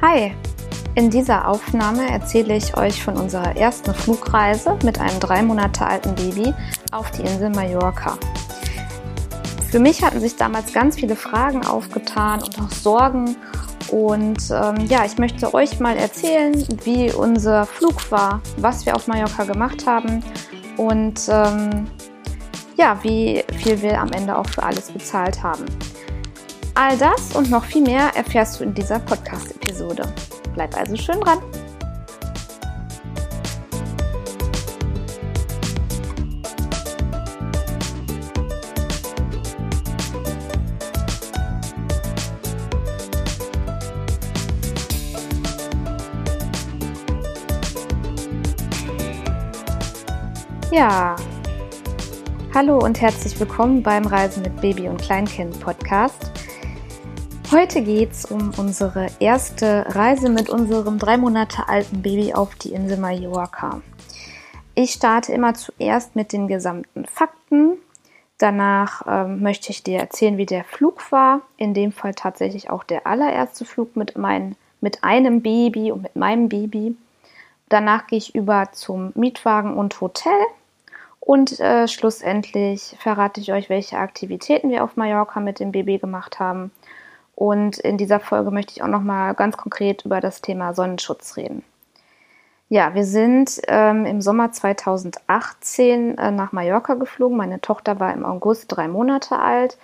Hi, in dieser Aufnahme erzähle ich euch von unserer ersten Flugreise mit einem drei Monate alten Baby auf die Insel Mallorca. Für mich hatten sich damals ganz viele Fragen aufgetan und auch Sorgen. Und ähm, ja, ich möchte euch mal erzählen, wie unser Flug war, was wir auf Mallorca gemacht haben und ähm, ja, wie viel wir am Ende auch für alles bezahlt haben. All das und noch viel mehr erfährst du in dieser Podcast-Episode. Bleib also schön dran. Ja, hallo und herzlich willkommen beim Reisen mit Baby und Kleinkind Podcast. Heute geht es um unsere erste Reise mit unserem drei Monate alten Baby auf die Insel Mallorca. Ich starte immer zuerst mit den gesamten Fakten. Danach ähm, möchte ich dir erzählen, wie der Flug war. In dem Fall tatsächlich auch der allererste Flug mit, mein, mit einem Baby und mit meinem Baby. Danach gehe ich über zum Mietwagen und Hotel. Und äh, schlussendlich verrate ich euch, welche Aktivitäten wir auf Mallorca mit dem Baby gemacht haben und in dieser Folge möchte ich auch noch mal ganz konkret über das Thema Sonnenschutz reden. Ja, wir sind ähm, im Sommer 2018 äh, nach Mallorca geflogen. Meine Tochter war im August drei Monate alt.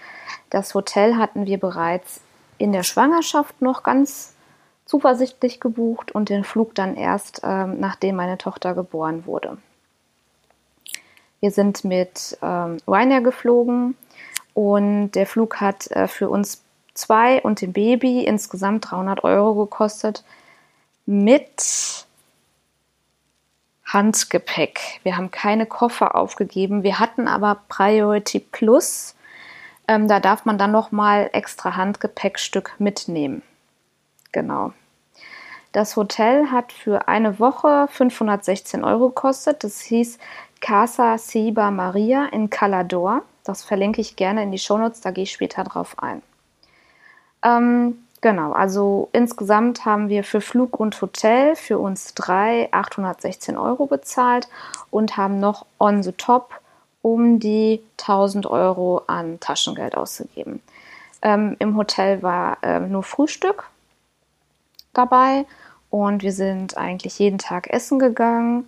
Das Hotel hatten wir bereits in der Schwangerschaft noch ganz zuversichtlich gebucht und den Flug dann erst, ähm, nachdem meine Tochter geboren wurde. Wir sind mit ähm, Ryanair geflogen und der Flug hat äh, für uns zwei und dem Baby insgesamt 300 Euro gekostet mit Handgepäck. Wir haben keine Koffer aufgegeben. Wir hatten aber Priority Plus. Ähm, da darf man dann noch mal extra Handgepäckstück mitnehmen. Genau. Das Hotel hat für eine Woche 516 Euro gekostet. Das hieß Casa Siba Maria in Calador. Das verlinke ich gerne in die Shownotes, da gehe ich später drauf ein. Ähm, genau, also insgesamt haben wir für Flug und Hotel für uns drei 816 Euro bezahlt und haben noch on the top um die 1000 Euro an Taschengeld ausgegeben. Ähm, Im Hotel war ähm, nur Frühstück dabei und wir sind eigentlich jeden Tag essen gegangen.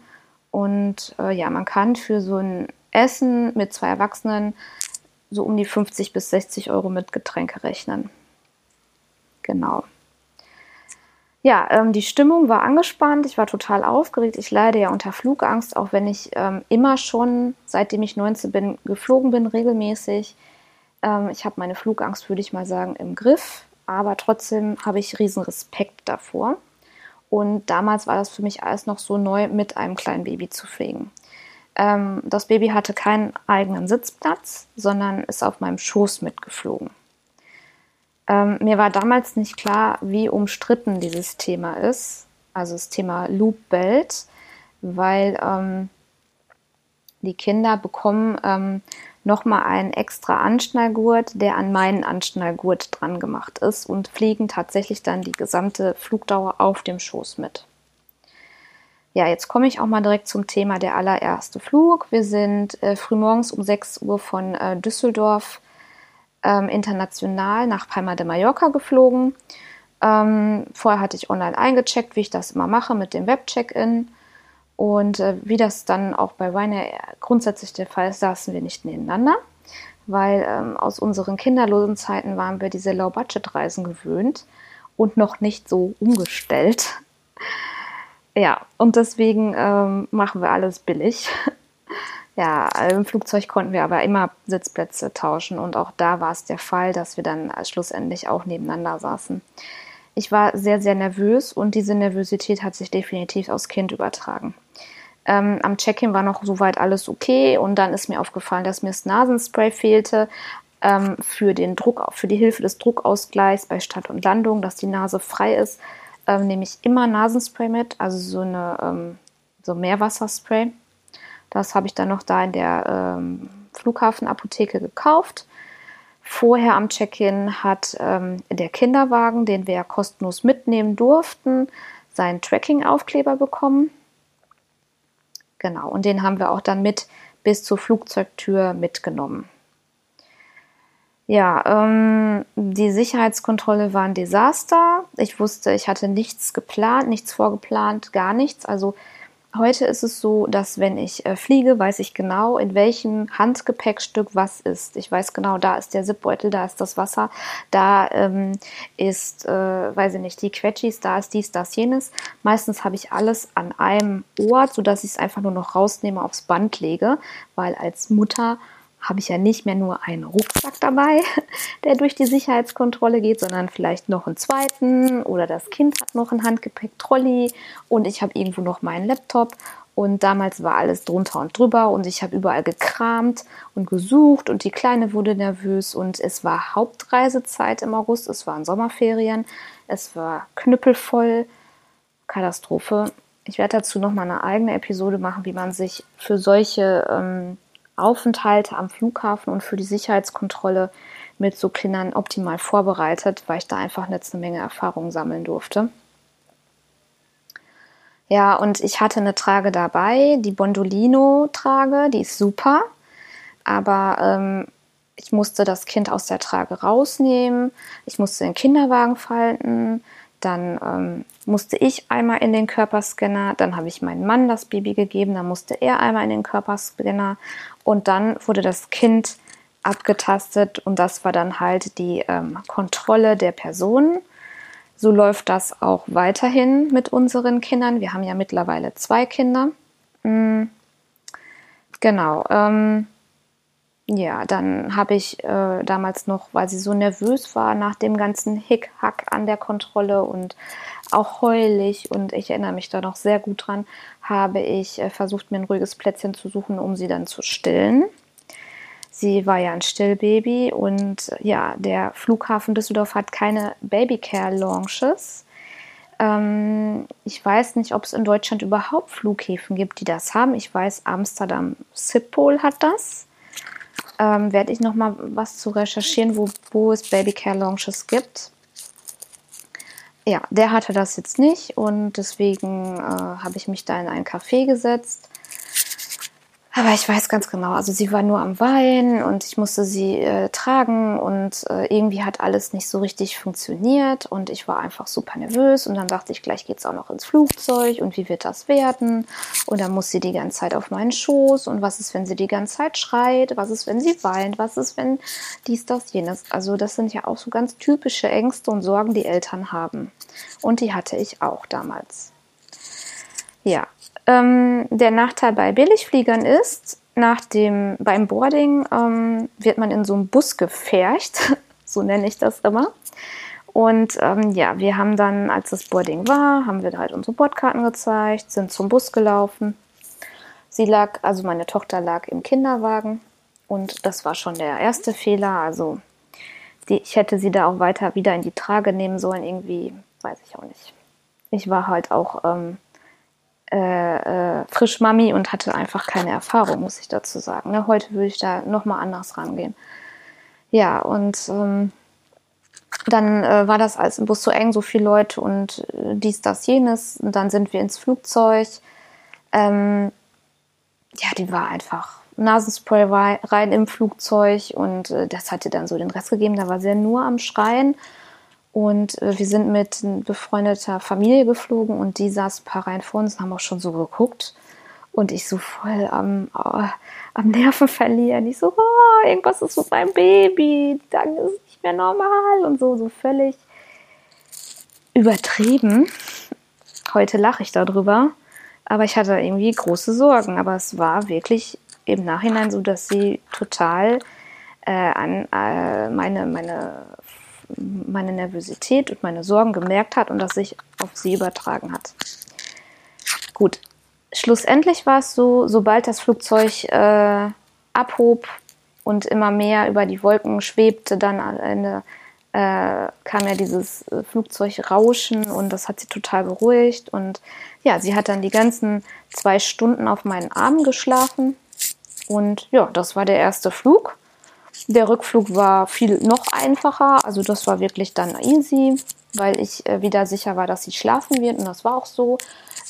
Und äh, ja, man kann für so ein Essen mit zwei Erwachsenen so um die 50 bis 60 Euro mit Getränke rechnen. Genau. Ja, ähm, die Stimmung war angespannt, ich war total aufgeregt. Ich leide ja unter Flugangst, auch wenn ich ähm, immer schon, seitdem ich 19 bin, geflogen bin, regelmäßig. Ähm, ich habe meine Flugangst, würde ich mal sagen, im Griff, aber trotzdem habe ich riesen Respekt davor. Und damals war das für mich alles noch so neu, mit einem kleinen Baby zu fliegen. Ähm, das Baby hatte keinen eigenen Sitzplatz, sondern ist auf meinem Schoß mitgeflogen. Ähm, mir war damals nicht klar, wie umstritten dieses Thema ist, also das Thema Loop Belt, weil ähm, die Kinder bekommen ähm, nochmal einen extra Anschnallgurt, der an meinen Anschnallgurt dran gemacht ist und fliegen tatsächlich dann die gesamte Flugdauer auf dem Schoß mit. Ja, jetzt komme ich auch mal direkt zum Thema der allererste Flug. Wir sind äh, frühmorgens um 6 Uhr von äh, Düsseldorf ähm, international nach Palma de Mallorca geflogen. Ähm, vorher hatte ich online eingecheckt, wie ich das immer mache mit dem Web-Check-In. Und äh, wie das dann auch bei Ryanair grundsätzlich der Fall ist, saßen wir nicht nebeneinander, weil ähm, aus unseren kinderlosen Zeiten waren wir diese Low-Budget-Reisen gewöhnt und noch nicht so umgestellt. ja, und deswegen ähm, machen wir alles billig. Ja, im Flugzeug konnten wir aber immer Sitzplätze tauschen und auch da war es der Fall, dass wir dann schlussendlich auch nebeneinander saßen. Ich war sehr, sehr nervös und diese Nervosität hat sich definitiv aufs Kind übertragen. Ähm, am Check-in war noch soweit alles okay und dann ist mir aufgefallen, dass mir das Nasenspray fehlte ähm, für den Druck, für die Hilfe des Druckausgleichs bei Start und Landung, dass die Nase frei ist, ähm, nehme ich immer Nasenspray mit, also so eine ähm, so Meerwasserspray das habe ich dann noch da in der ähm, Flughafenapotheke gekauft. Vorher am Check-in hat ähm, der Kinderwagen, den wir ja kostenlos mitnehmen durften, seinen Tracking-Aufkleber bekommen. Genau, und den haben wir auch dann mit bis zur Flugzeugtür mitgenommen. Ja, ähm, die Sicherheitskontrolle war ein Desaster. Ich wusste, ich hatte nichts geplant, nichts vorgeplant, gar nichts. Also heute ist es so, dass wenn ich äh, fliege, weiß ich genau, in welchem Handgepäckstück was ist. Ich weiß genau, da ist der Zipbeutel, da ist das Wasser, da ähm, ist, äh, weiß ich nicht, die Quetschis, da ist dies, das, jenes. Meistens habe ich alles an einem Ort, sodass ich es einfach nur noch rausnehme, aufs Band lege, weil als Mutter habe ich ja nicht mehr nur einen Rucksack dabei, der durch die Sicherheitskontrolle geht, sondern vielleicht noch einen zweiten oder das Kind hat noch ein Handgepäck-Trolley und ich habe irgendwo noch meinen Laptop und damals war alles drunter und drüber und ich habe überall gekramt und gesucht und die Kleine wurde nervös und es war Hauptreisezeit im August, es waren Sommerferien, es war knüppelvoll, Katastrophe. Ich werde dazu noch mal eine eigene Episode machen, wie man sich für solche ähm, Aufenthalte am Flughafen und für die Sicherheitskontrolle mit so Kindern optimal vorbereitet, weil ich da einfach jetzt eine Menge Erfahrung sammeln durfte. Ja, und ich hatte eine Trage dabei, die Bondolino-Trage, die ist super, aber ähm, ich musste das Kind aus der Trage rausnehmen, ich musste den Kinderwagen falten, dann ähm, musste ich einmal in den Körperscanner, dann habe ich meinem Mann das Baby gegeben, dann musste er einmal in den Körperscanner und dann wurde das Kind abgetastet und das war dann halt die ähm, Kontrolle der Person. So läuft das auch weiterhin mit unseren Kindern. Wir haben ja mittlerweile zwei Kinder. Mhm. Genau. Ähm, ja, dann habe ich äh, damals noch, weil sie so nervös war nach dem ganzen Hickhack an der Kontrolle und auch heulig und ich erinnere mich da noch sehr gut dran, habe ich äh, versucht, mir ein ruhiges Plätzchen zu suchen, um sie dann zu stillen. Sie war ja ein Stillbaby und ja, der Flughafen Düsseldorf hat keine Babycare-Launches. Ähm, ich weiß nicht, ob es in Deutschland überhaupt Flughäfen gibt, die das haben. Ich weiß, Amsterdam Schiphol hat das ähm, werde ich noch mal was zu recherchieren, wo, wo es Babycare Launches gibt. Ja, der hatte das jetzt nicht und deswegen äh, habe ich mich da in ein Café gesetzt aber ich weiß ganz genau, also sie war nur am Weinen und ich musste sie äh, tragen und äh, irgendwie hat alles nicht so richtig funktioniert und ich war einfach super nervös und dann dachte ich, gleich geht's auch noch ins Flugzeug und wie wird das werden? Und dann muss sie die ganze Zeit auf meinen Schoß und was ist, wenn sie die ganze Zeit schreit? Was ist, wenn sie weint? Was ist, wenn dies, das, jenes? Also das sind ja auch so ganz typische Ängste und Sorgen, die Eltern haben. Und die hatte ich auch damals. Ja, ähm, der Nachteil bei Billigfliegern ist, nach dem, beim Boarding ähm, wird man in so einem Bus gefercht, so nenne ich das immer. Und ähm, ja, wir haben dann, als das Boarding war, haben wir halt unsere Bordkarten gezeigt, sind zum Bus gelaufen. Sie lag, also meine Tochter lag im Kinderwagen und das war schon der erste Fehler. Also die, ich hätte sie da auch weiter wieder in die Trage nehmen sollen, irgendwie, weiß ich auch nicht. Ich war halt auch ähm, äh, äh, frisch Mami und hatte einfach keine Erfahrung, muss ich dazu sagen. Ne? Heute würde ich da nochmal anders rangehen. Ja, und ähm, dann äh, war das als im Bus so eng, so viele Leute und äh, dies, das, jenes. Und dann sind wir ins Flugzeug. Ähm, ja, die war einfach Nasenspray rein im Flugzeug und äh, das hatte dann so den Rest gegeben. Da war sie nur am Schreien und äh, wir sind mit befreundeter Familie geflogen und die saß ein paar Reihen vor uns und haben auch schon so geguckt. Und ich so voll am, oh, am Nerven verlieren. Ich so, oh, irgendwas ist mit meinem Baby, dann ist es nicht mehr normal und so, so völlig übertrieben. Heute lache ich darüber, aber ich hatte irgendwie große Sorgen. Aber es war wirklich im Nachhinein so, dass sie total äh, an äh, meine, meine meine Nervosität und meine Sorgen gemerkt hat und das sich auf sie übertragen hat. Gut, schlussendlich war es so, sobald das Flugzeug äh, abhob und immer mehr über die Wolken schwebte, dann am Ende äh, kam ja dieses äh, Flugzeugrauschen und das hat sie total beruhigt. Und ja, sie hat dann die ganzen zwei Stunden auf meinen Arm geschlafen. Und ja, das war der erste Flug. Der Rückflug war viel noch einfacher, also das war wirklich dann easy, weil ich äh, wieder sicher war, dass sie schlafen wird und das war auch so.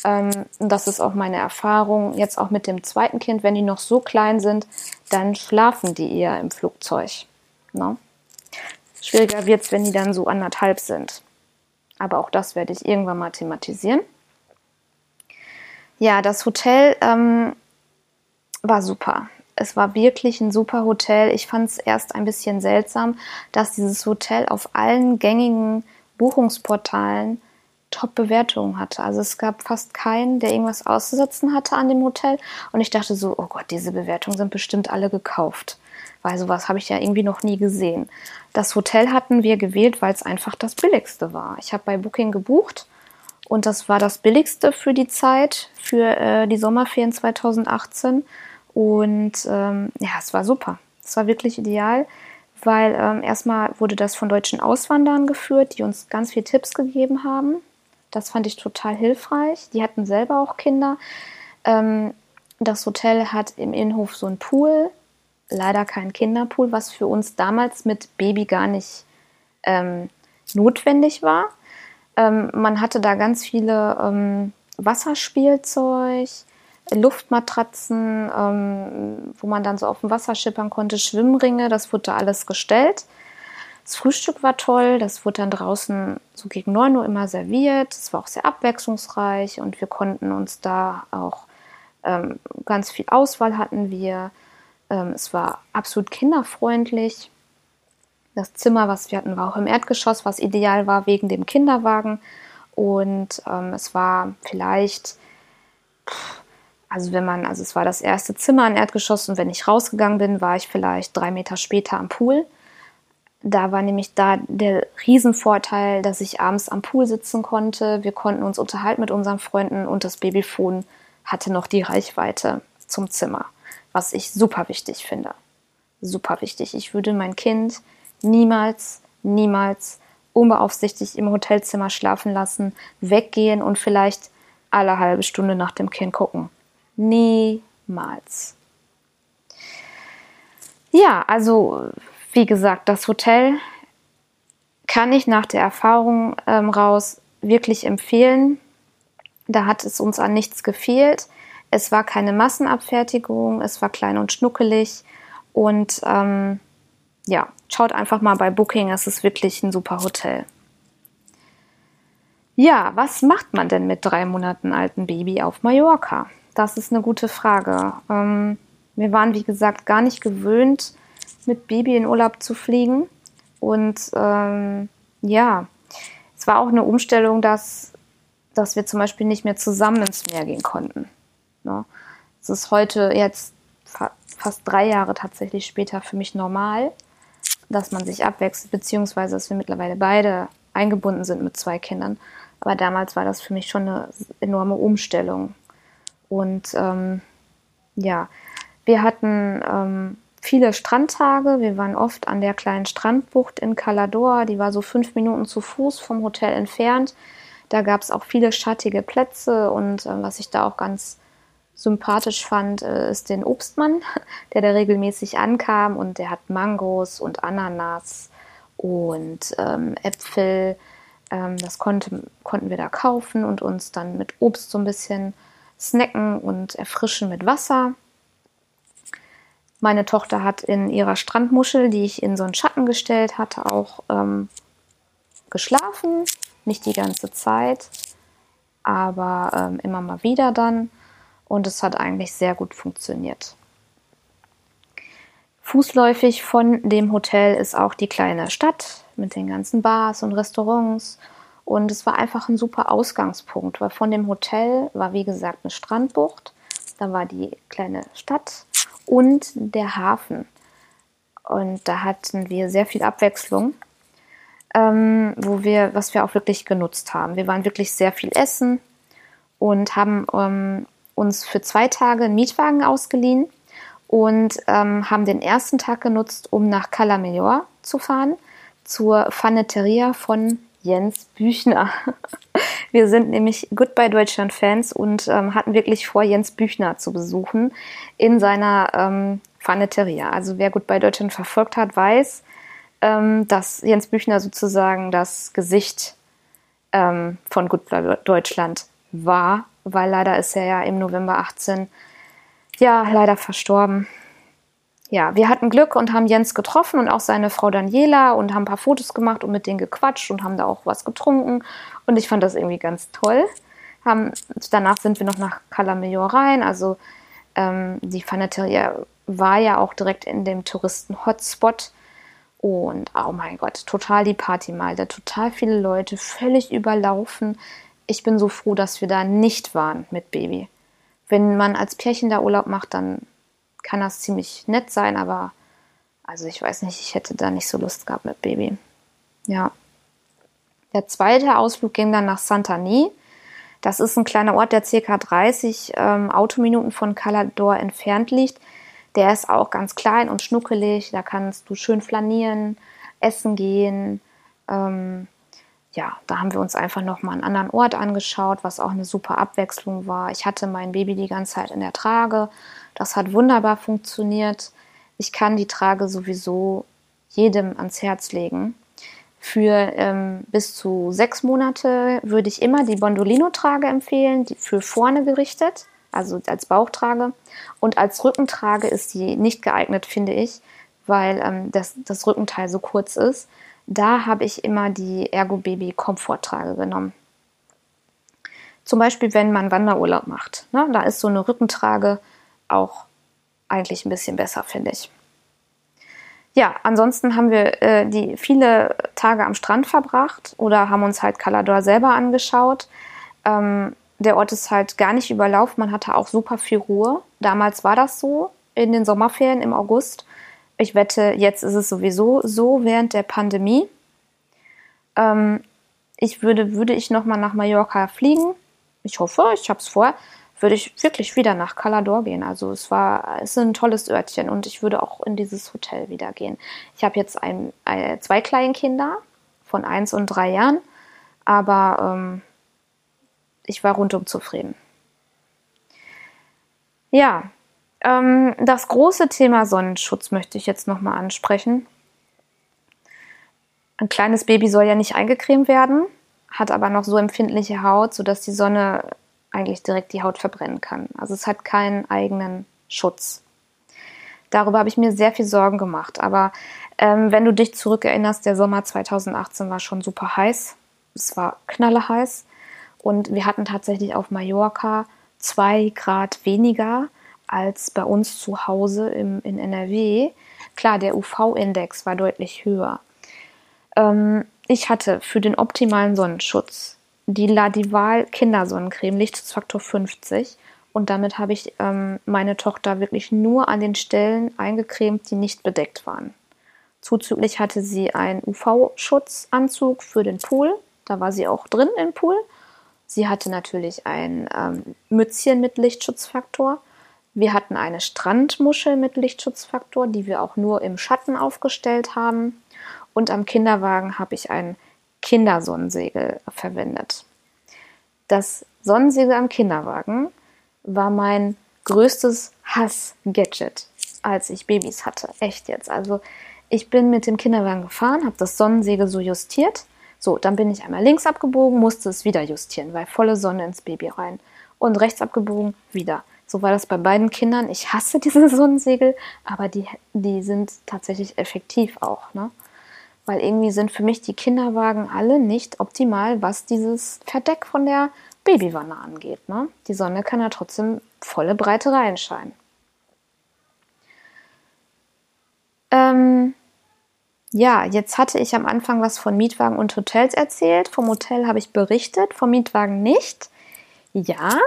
Ähm, das ist auch meine Erfahrung jetzt auch mit dem zweiten Kind, wenn die noch so klein sind, dann schlafen die eher im Flugzeug. Ne? Schwieriger wird es, wenn die dann so anderthalb sind. Aber auch das werde ich irgendwann mal thematisieren. Ja, das Hotel ähm, war super. Es war wirklich ein super Hotel. Ich fand es erst ein bisschen seltsam, dass dieses Hotel auf allen gängigen Buchungsportalen Top-Bewertungen hatte. Also es gab fast keinen, der irgendwas auszusetzen hatte an dem Hotel. Und ich dachte so, oh Gott, diese Bewertungen sind bestimmt alle gekauft. Weil sowas habe ich ja irgendwie noch nie gesehen. Das Hotel hatten wir gewählt, weil es einfach das billigste war. Ich habe bei Booking gebucht und das war das billigste für die Zeit, für äh, die Sommerferien 2018. Und ähm, ja, es war super. Es war wirklich ideal, weil ähm, erstmal wurde das von deutschen Auswanderern geführt, die uns ganz viele Tipps gegeben haben. Das fand ich total hilfreich. Die hatten selber auch Kinder. Ähm, das Hotel hat im Innenhof so einen Pool, leider kein Kinderpool, was für uns damals mit Baby gar nicht ähm, notwendig war. Ähm, man hatte da ganz viele ähm, Wasserspielzeug, Luftmatratzen, ähm, wo man dann so auf dem Wasser schippern konnte, Schwimmringe, das wurde da alles gestellt. Das Frühstück war toll, das wurde dann draußen so gegen 9 Uhr immer serviert. Es war auch sehr abwechslungsreich und wir konnten uns da auch ähm, ganz viel Auswahl hatten wir. Ähm, es war absolut kinderfreundlich. Das Zimmer, was wir hatten, war auch im Erdgeschoss, was ideal war wegen dem Kinderwagen. Und ähm, es war vielleicht also wenn man, also es war das erste Zimmer im Erdgeschoss und wenn ich rausgegangen bin, war ich vielleicht drei Meter später am Pool. Da war nämlich da der Riesenvorteil, dass ich abends am Pool sitzen konnte. Wir konnten uns unterhalten mit unseren Freunden und das Babyphone hatte noch die Reichweite zum Zimmer, was ich super wichtig finde. Super wichtig. Ich würde mein Kind niemals, niemals unbeaufsichtigt im Hotelzimmer schlafen lassen, weggehen und vielleicht alle halbe Stunde nach dem Kind gucken. Niemals. Ja, also wie gesagt, das Hotel kann ich nach der Erfahrung ähm, raus wirklich empfehlen. Da hat es uns an nichts gefehlt. Es war keine Massenabfertigung, es war klein und schnuckelig. Und ähm, ja, schaut einfach mal bei Booking, es ist wirklich ein super Hotel. Ja, was macht man denn mit drei Monaten alten Baby auf Mallorca? Das ist eine gute Frage. Ähm, wir waren, wie gesagt, gar nicht gewöhnt, mit Baby in Urlaub zu fliegen. Und ähm, ja, es war auch eine Umstellung, dass, dass wir zum Beispiel nicht mehr zusammen ins Meer gehen konnten. Ne? Es ist heute jetzt fa fast drei Jahre tatsächlich später für mich normal, dass man sich abwechselt, beziehungsweise dass wir mittlerweile beide eingebunden sind mit zwei Kindern. Aber damals war das für mich schon eine enorme Umstellung. Und ähm, ja, wir hatten ähm, viele Strandtage. Wir waren oft an der kleinen Strandbucht in Calador. Die war so fünf Minuten zu Fuß vom Hotel entfernt. Da gab es auch viele schattige Plätze und äh, was ich da auch ganz sympathisch fand, äh, ist den Obstmann, der da regelmäßig ankam und der hat Mangos und Ananas und ähm, Äpfel. Ähm, das konnte, konnten wir da kaufen und uns dann mit Obst so ein bisschen snacken und erfrischen mit Wasser. Meine Tochter hat in ihrer Strandmuschel, die ich in so einen Schatten gestellt hatte, auch ähm, geschlafen. Nicht die ganze Zeit, aber ähm, immer mal wieder dann. Und es hat eigentlich sehr gut funktioniert. Fußläufig von dem Hotel ist auch die kleine Stadt mit den ganzen Bars und Restaurants und es war einfach ein super Ausgangspunkt, weil von dem Hotel war, wie gesagt, eine Strandbucht. Da war die kleine Stadt und der Hafen. Und da hatten wir sehr viel Abwechslung, ähm, wo wir, was wir auch wirklich genutzt haben. Wir waren wirklich sehr viel essen und haben ähm, uns für zwei Tage einen Mietwagen ausgeliehen und ähm, haben den ersten Tag genutzt, um nach Cala Melor zu fahren, zur Faneteria von Jens Büchner. Wir sind nämlich Goodbye Deutschland Fans und ähm, hatten wirklich vor, Jens Büchner zu besuchen in seiner ähm, Faneteria. Also wer bei Deutschland verfolgt hat, weiß, ähm, dass Jens Büchner sozusagen das Gesicht ähm, von Gut Deutschland war, weil leider ist er ja im November 18 ja leider verstorben. Ja, wir hatten Glück und haben Jens getroffen und auch seine Frau Daniela und haben ein paar Fotos gemacht und mit denen gequatscht und haben da auch was getrunken. Und ich fand das irgendwie ganz toll. Haben, danach sind wir noch nach Calamajor rein. Also ähm, die Faneteria war ja auch direkt in dem Touristen-Hotspot. Und oh mein Gott, total die Party mal. Da total viele Leute, völlig überlaufen. Ich bin so froh, dass wir da nicht waren mit Baby. Wenn man als Pärchen da Urlaub macht, dann kann das ziemlich nett sein, aber also ich weiß nicht, ich hätte da nicht so Lust gehabt mit Baby. Ja. Der zweite Ausflug ging dann nach Santani. Das ist ein kleiner Ort, der ca. 30 ähm, Autominuten von Calador entfernt liegt. Der ist auch ganz klein und schnuckelig. Da kannst du schön flanieren, essen gehen. Ähm, ja, da haben wir uns einfach nochmal einen anderen Ort angeschaut, was auch eine super Abwechslung war. Ich hatte mein Baby die ganze Zeit in der Trage. Das hat wunderbar funktioniert. Ich kann die Trage sowieso jedem ans Herz legen. Für ähm, bis zu sechs Monate würde ich immer die Bondolino-Trage empfehlen, die für vorne gerichtet also als Bauchtrage. Und als Rückentrage ist die nicht geeignet, finde ich, weil ähm, das, das Rückenteil so kurz ist. Da habe ich immer die Ergo Baby Komforttrage genommen. Zum Beispiel, wenn man Wanderurlaub macht. Ne? Da ist so eine Rückentrage auch eigentlich ein bisschen besser, finde ich. Ja, ansonsten haben wir äh, die viele Tage am Strand verbracht oder haben uns halt Calador selber angeschaut. Ähm, der Ort ist halt gar nicht überlaufen. Man hatte auch super viel Ruhe. Damals war das so in den Sommerferien im August. Ich wette, jetzt ist es sowieso so während der Pandemie. Ähm, ich würde, würde ich nochmal nach Mallorca fliegen, ich hoffe, ich habe es vor, würde ich wirklich wieder nach Calador gehen. Also es war, es ist ein tolles Örtchen und ich würde auch in dieses Hotel wieder gehen. Ich habe jetzt ein, ein, zwei Kleinkinder von eins und drei Jahren, aber ähm, ich war rundum zufrieden. Ja, ähm, das große Thema Sonnenschutz möchte ich jetzt nochmal ansprechen. Ein kleines Baby soll ja nicht eingecremt werden, hat aber noch so empfindliche Haut, sodass die Sonne eigentlich direkt die Haut verbrennen kann. Also es hat keinen eigenen Schutz. Darüber habe ich mir sehr viel Sorgen gemacht. Aber ähm, wenn du dich zurückerinnerst, der Sommer 2018 war schon super heiß. Es war knalleheiß. Und wir hatten tatsächlich auf Mallorca zwei Grad weniger als bei uns zu Hause im, in NRW. Klar, der UV-Index war deutlich höher. Ähm, ich hatte für den optimalen Sonnenschutz die Ladival Kindersonnencreme Lichtschutzfaktor 50 und damit habe ich ähm, meine Tochter wirklich nur an den Stellen eingecremt, die nicht bedeckt waren. Zuzüglich hatte sie einen UV-Schutzanzug für den Pool, da war sie auch drin im Pool Sie hatte natürlich ein ähm, Mützchen mit Lichtschutzfaktor. Wir hatten eine Strandmuschel mit Lichtschutzfaktor, die wir auch nur im Schatten aufgestellt haben. Und am Kinderwagen habe ich ein Kindersonnensegel verwendet. Das Sonnensegel am Kinderwagen war mein größtes Hass-Gadget, als ich Babys hatte. Echt jetzt. Also ich bin mit dem Kinderwagen gefahren, habe das Sonnensegel so justiert so, dann bin ich einmal links abgebogen, musste es wieder justieren, weil volle Sonne ins Baby rein. Und rechts abgebogen, wieder. So war das bei beiden Kindern. Ich hasse diese Sonnensegel, aber die, die sind tatsächlich effektiv auch. Ne? Weil irgendwie sind für mich die Kinderwagen alle nicht optimal, was dieses Verdeck von der Babywanne angeht. Ne? Die Sonne kann ja trotzdem volle Breite reinscheinen. Ähm, ja, jetzt hatte ich am Anfang was von Mietwagen und Hotels erzählt. Vom Hotel habe ich berichtet, vom Mietwagen nicht. Ja,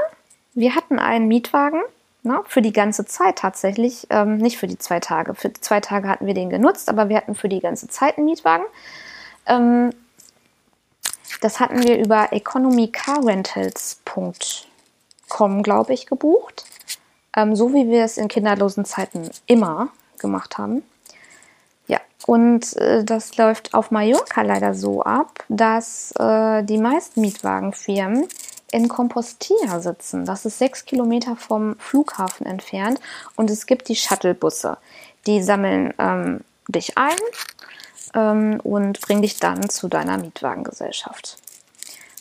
wir hatten einen Mietwagen ne, für die ganze Zeit tatsächlich. Ähm, nicht für die zwei Tage. Für zwei Tage hatten wir den genutzt, aber wir hatten für die ganze Zeit einen Mietwagen. Ähm, das hatten wir über economycarrentals.com, glaube ich, gebucht. Ähm, so wie wir es in kinderlosen Zeiten immer gemacht haben. Und äh, das läuft auf Mallorca leider so ab, dass äh, die meisten Mietwagenfirmen in Compostilla sitzen. Das ist sechs Kilometer vom Flughafen entfernt und es gibt die Shuttlebusse. Die sammeln ähm, dich ein ähm, und bringen dich dann zu deiner Mietwagengesellschaft.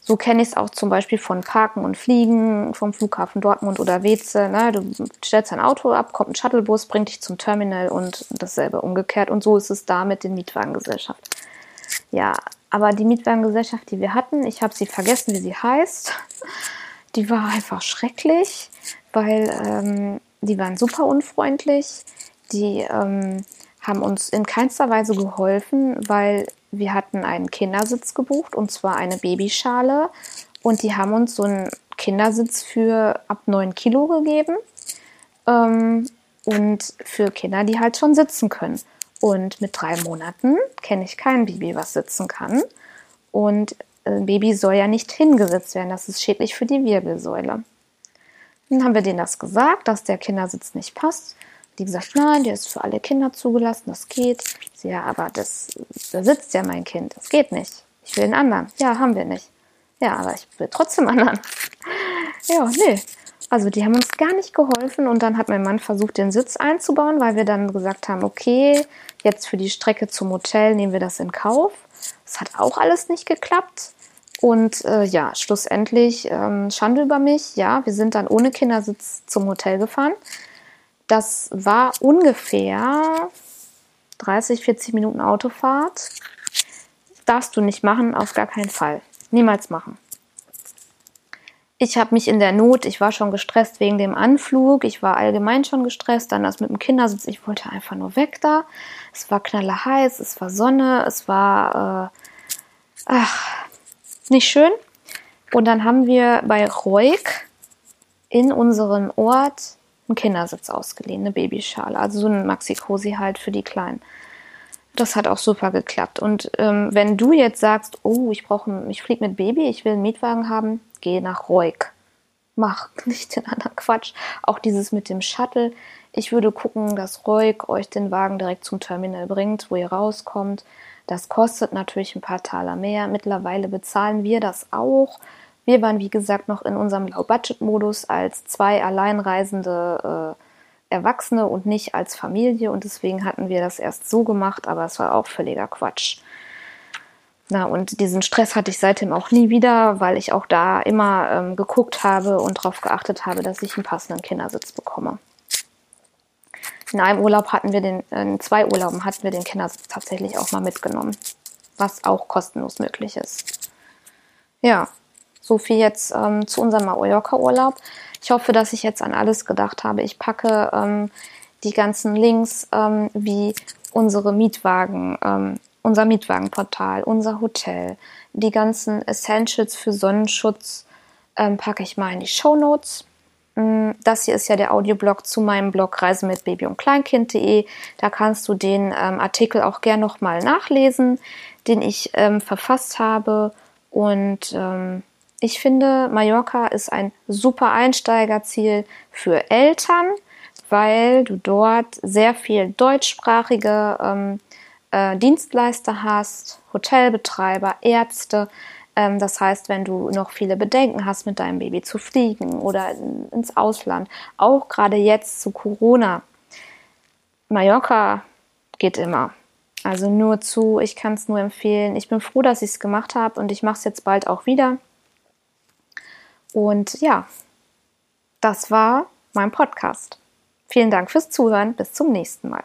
So kenne ich es auch zum Beispiel von Parken und Fliegen vom Flughafen Dortmund oder Weze. Ne? Du stellst dein Auto ab, kommt ein Shuttlebus, bringt dich zum Terminal und dasselbe umgekehrt. Und so ist es da mit den Mietwagengesellschaften. Ja, aber die Mietwagengesellschaft, die wir hatten, ich habe sie vergessen, wie sie heißt. Die war einfach schrecklich, weil ähm, die waren super unfreundlich. Die ähm, haben uns in keinster Weise geholfen, weil wir hatten einen Kindersitz gebucht und zwar eine Babyschale und die haben uns so einen Kindersitz für ab 9 Kilo gegeben ähm, und für Kinder, die halt schon sitzen können. Und mit drei Monaten kenne ich kein Baby, was sitzen kann. Und ein Baby soll ja nicht hingesetzt werden, das ist schädlich für die Wirbelsäule. Dann haben wir denen das gesagt, dass der Kindersitz nicht passt. Die gesagt, nein, der ist für alle Kinder zugelassen, das geht. Sie, ja, aber das, da sitzt ja mein Kind, das geht nicht. Ich will einen anderen. Ja, haben wir nicht. Ja, aber ich will trotzdem anderen. ja, nee. Also die haben uns gar nicht geholfen und dann hat mein Mann versucht, den Sitz einzubauen, weil wir dann gesagt haben, okay, jetzt für die Strecke zum Hotel nehmen wir das in Kauf. Es hat auch alles nicht geklappt. Und äh, ja, schlussendlich ähm, Schande über mich. Ja, wir sind dann ohne Kindersitz zum Hotel gefahren. Das war ungefähr 30, 40 Minuten Autofahrt. darfst du nicht machen, auf gar keinen Fall. Niemals machen ich habe mich in der Not, ich war schon gestresst wegen dem Anflug, ich war allgemein schon gestresst, dann das mit dem Kindersitz, ich wollte einfach nur weg da. Es war knallerheiß, es war Sonne, es war äh, ach, nicht schön. Und dann haben wir bei Reuk in unserem Ort einen Kindersitz ausgeliehen, eine Babyschale, also so ein Maxi-Cosi halt für die Kleinen. Das hat auch super geklappt. Und ähm, wenn du jetzt sagst, oh, ich brauche, ich fliege mit Baby, ich will einen Mietwagen haben, geh nach Reuk. Mach nicht den anderen Quatsch. Auch dieses mit dem Shuttle. Ich würde gucken, dass Reuk euch den Wagen direkt zum Terminal bringt, wo ihr rauskommt. Das kostet natürlich ein paar Taler mehr. Mittlerweile bezahlen wir das auch. Wir waren, wie gesagt, noch in unserem Low-Budget-Modus als zwei alleinreisende äh, Erwachsene und nicht als Familie. Und deswegen hatten wir das erst so gemacht, aber es war auch völliger Quatsch. Na, und diesen Stress hatte ich seitdem auch nie wieder, weil ich auch da immer ähm, geguckt habe und darauf geachtet habe, dass ich einen passenden Kindersitz bekomme. In einem Urlaub hatten wir den, in zwei Urlauben hatten wir den Kindersitz tatsächlich auch mal mitgenommen, was auch kostenlos möglich ist. Ja, so viel jetzt ähm, zu unserem Mallorca-Urlaub. Ich hoffe, dass ich jetzt an alles gedacht habe. Ich packe ähm, die ganzen Links, ähm, wie unsere Mietwagen ähm, unser Mietwagenportal, unser Hotel, die ganzen Essentials für Sonnenschutz ähm, packe ich mal in die Show Notes. Mm, das hier ist ja der Audioblog zu meinem Blog Reise mit Baby und Kleinkind.de. Da kannst du den ähm, Artikel auch gern nochmal nachlesen, den ich ähm, verfasst habe. Und ähm, ich finde, Mallorca ist ein super Einsteigerziel für Eltern, weil du dort sehr viel deutschsprachige ähm, äh, Dienstleister hast, Hotelbetreiber, Ärzte. Ähm, das heißt, wenn du noch viele Bedenken hast, mit deinem Baby zu fliegen oder in, ins Ausland, auch gerade jetzt zu Corona, Mallorca geht immer. Also nur zu, ich kann es nur empfehlen. Ich bin froh, dass ich es gemacht habe und ich mache es jetzt bald auch wieder. Und ja, das war mein Podcast. Vielen Dank fürs Zuhören. Bis zum nächsten Mal.